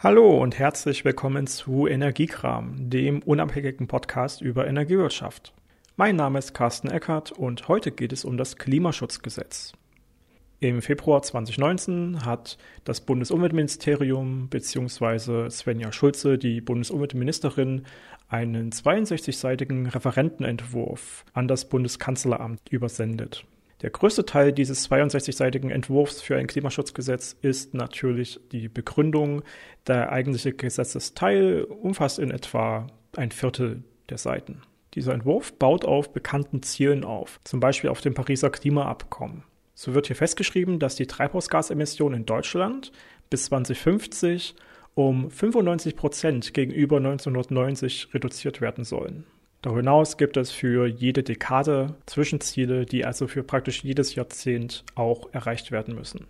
Hallo und herzlich willkommen zu Energiekram, dem unabhängigen Podcast über Energiewirtschaft. Mein Name ist Carsten Eckert und heute geht es um das Klimaschutzgesetz. Im Februar 2019 hat das Bundesumweltministerium bzw. Svenja Schulze, die Bundesumweltministerin, einen 62-seitigen Referentenentwurf an das Bundeskanzleramt übersendet. Der größte Teil dieses 62-seitigen Entwurfs für ein Klimaschutzgesetz ist natürlich die Begründung. Der eigentliche Gesetzesteil umfasst in etwa ein Viertel der Seiten. Dieser Entwurf baut auf bekannten Zielen auf, zum Beispiel auf dem Pariser Klimaabkommen. So wird hier festgeschrieben, dass die Treibhausgasemissionen in Deutschland bis 2050 um 95 Prozent gegenüber 1990 reduziert werden sollen. Darüber hinaus gibt es für jede Dekade Zwischenziele, die also für praktisch jedes Jahrzehnt auch erreicht werden müssen.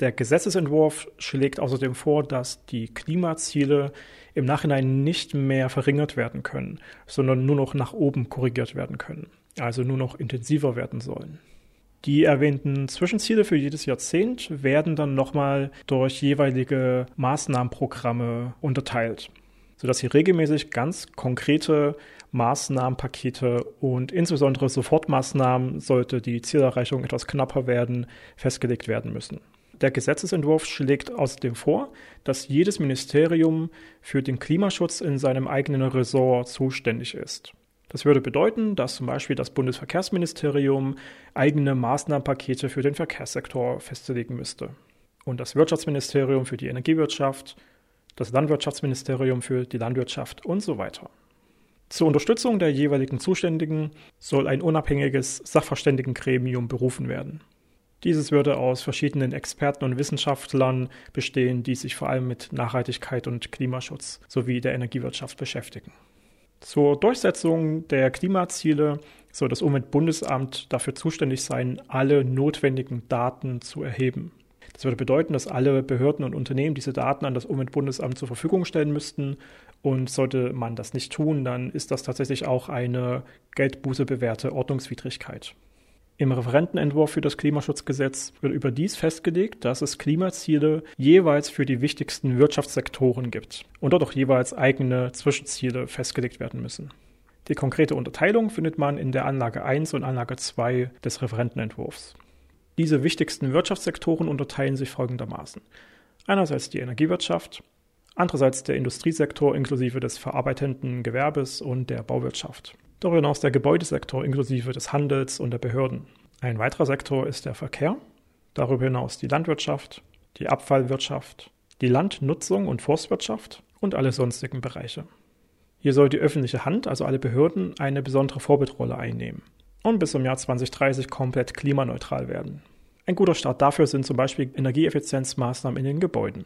Der Gesetzesentwurf schlägt außerdem vor, dass die Klimaziele im Nachhinein nicht mehr verringert werden können, sondern nur noch nach oben korrigiert werden können, also nur noch intensiver werden sollen. Die erwähnten Zwischenziele für jedes Jahrzehnt werden dann nochmal durch jeweilige Maßnahmenprogramme unterteilt, sodass hier regelmäßig ganz konkrete Maßnahmenpakete und insbesondere Sofortmaßnahmen, sollte die Zielerreichung etwas knapper werden, festgelegt werden müssen. Der Gesetzesentwurf schlägt außerdem vor, dass jedes Ministerium für den Klimaschutz in seinem eigenen Ressort zuständig ist. Das würde bedeuten, dass zum Beispiel das Bundesverkehrsministerium eigene Maßnahmenpakete für den Verkehrssektor festlegen müsste und das Wirtschaftsministerium für die Energiewirtschaft, das Landwirtschaftsministerium für die Landwirtschaft und so weiter. Zur Unterstützung der jeweiligen Zuständigen soll ein unabhängiges Sachverständigengremium berufen werden. Dieses würde aus verschiedenen Experten und Wissenschaftlern bestehen, die sich vor allem mit Nachhaltigkeit und Klimaschutz sowie der Energiewirtschaft beschäftigen. Zur Durchsetzung der Klimaziele soll das Umweltbundesamt dafür zuständig sein, alle notwendigen Daten zu erheben. Das würde bedeuten, dass alle Behörden und Unternehmen diese Daten an das Umweltbundesamt zur Verfügung stellen müssten. Und sollte man das nicht tun, dann ist das tatsächlich auch eine Geldbuße bewährte Ordnungswidrigkeit. Im Referentenentwurf für das Klimaschutzgesetz wird überdies festgelegt, dass es Klimaziele jeweils für die wichtigsten Wirtschaftssektoren gibt und dort auch jeweils eigene Zwischenziele festgelegt werden müssen. Die konkrete Unterteilung findet man in der Anlage 1 und Anlage 2 des Referentenentwurfs. Diese wichtigsten Wirtschaftssektoren unterteilen sich folgendermaßen. Einerseits die Energiewirtschaft, andererseits der Industriesektor inklusive des verarbeitenden Gewerbes und der Bauwirtschaft. Darüber hinaus der Gebäudesektor inklusive des Handels und der Behörden. Ein weiterer Sektor ist der Verkehr, darüber hinaus die Landwirtschaft, die Abfallwirtschaft, die Landnutzung und Forstwirtschaft und alle sonstigen Bereiche. Hier soll die öffentliche Hand, also alle Behörden, eine besondere Vorbildrolle einnehmen und bis zum Jahr 2030 komplett klimaneutral werden. Ein guter Start dafür sind zum Beispiel Energieeffizienzmaßnahmen in den Gebäuden.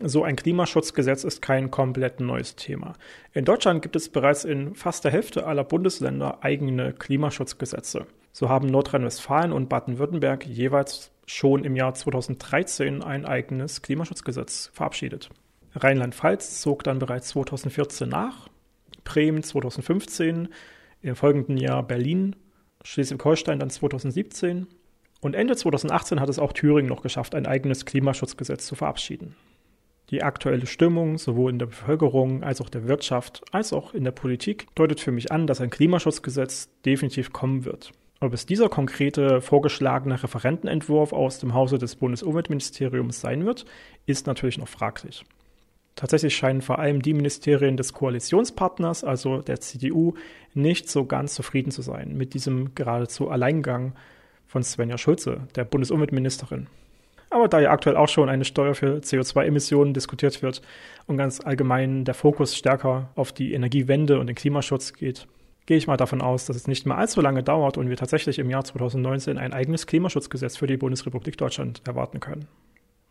So ein Klimaschutzgesetz ist kein komplett neues Thema. In Deutschland gibt es bereits in fast der Hälfte aller Bundesländer eigene Klimaschutzgesetze. So haben Nordrhein-Westfalen und Baden-Württemberg jeweils schon im Jahr 2013 ein eigenes Klimaschutzgesetz verabschiedet. Rheinland-Pfalz zog dann bereits 2014 nach, Bremen 2015, im folgenden Jahr Berlin Schleswig-Holstein dann 2017 und Ende 2018 hat es auch Thüringen noch geschafft, ein eigenes Klimaschutzgesetz zu verabschieden. Die aktuelle Stimmung sowohl in der Bevölkerung als auch der Wirtschaft als auch in der Politik deutet für mich an, dass ein Klimaschutzgesetz definitiv kommen wird. Ob es dieser konkrete vorgeschlagene Referentenentwurf aus dem Hause des Bundesumweltministeriums sein wird, ist natürlich noch fraglich. Tatsächlich scheinen vor allem die Ministerien des Koalitionspartners, also der CDU, nicht so ganz zufrieden zu sein mit diesem geradezu Alleingang von Svenja Schulze, der Bundesumweltministerin. Aber da ja aktuell auch schon eine Steuer für CO2-Emissionen diskutiert wird und ganz allgemein der Fokus stärker auf die Energiewende und den Klimaschutz geht, gehe ich mal davon aus, dass es nicht mehr allzu lange dauert und wir tatsächlich im Jahr 2019 ein eigenes Klimaschutzgesetz für die Bundesrepublik Deutschland erwarten können.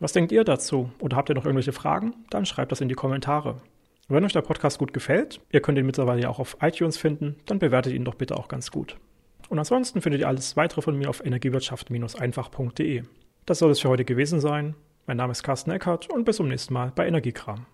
Was denkt ihr dazu? Oder habt ihr noch irgendwelche Fragen? Dann schreibt das in die Kommentare. Wenn euch der Podcast gut gefällt, ihr könnt ihn mittlerweile ja auch auf iTunes finden, dann bewertet ihn doch bitte auch ganz gut. Und ansonsten findet ihr alles weitere von mir auf energiewirtschaft-einfach.de. Das soll es für heute gewesen sein. Mein Name ist Carsten Eckert und bis zum nächsten Mal bei Energiekram.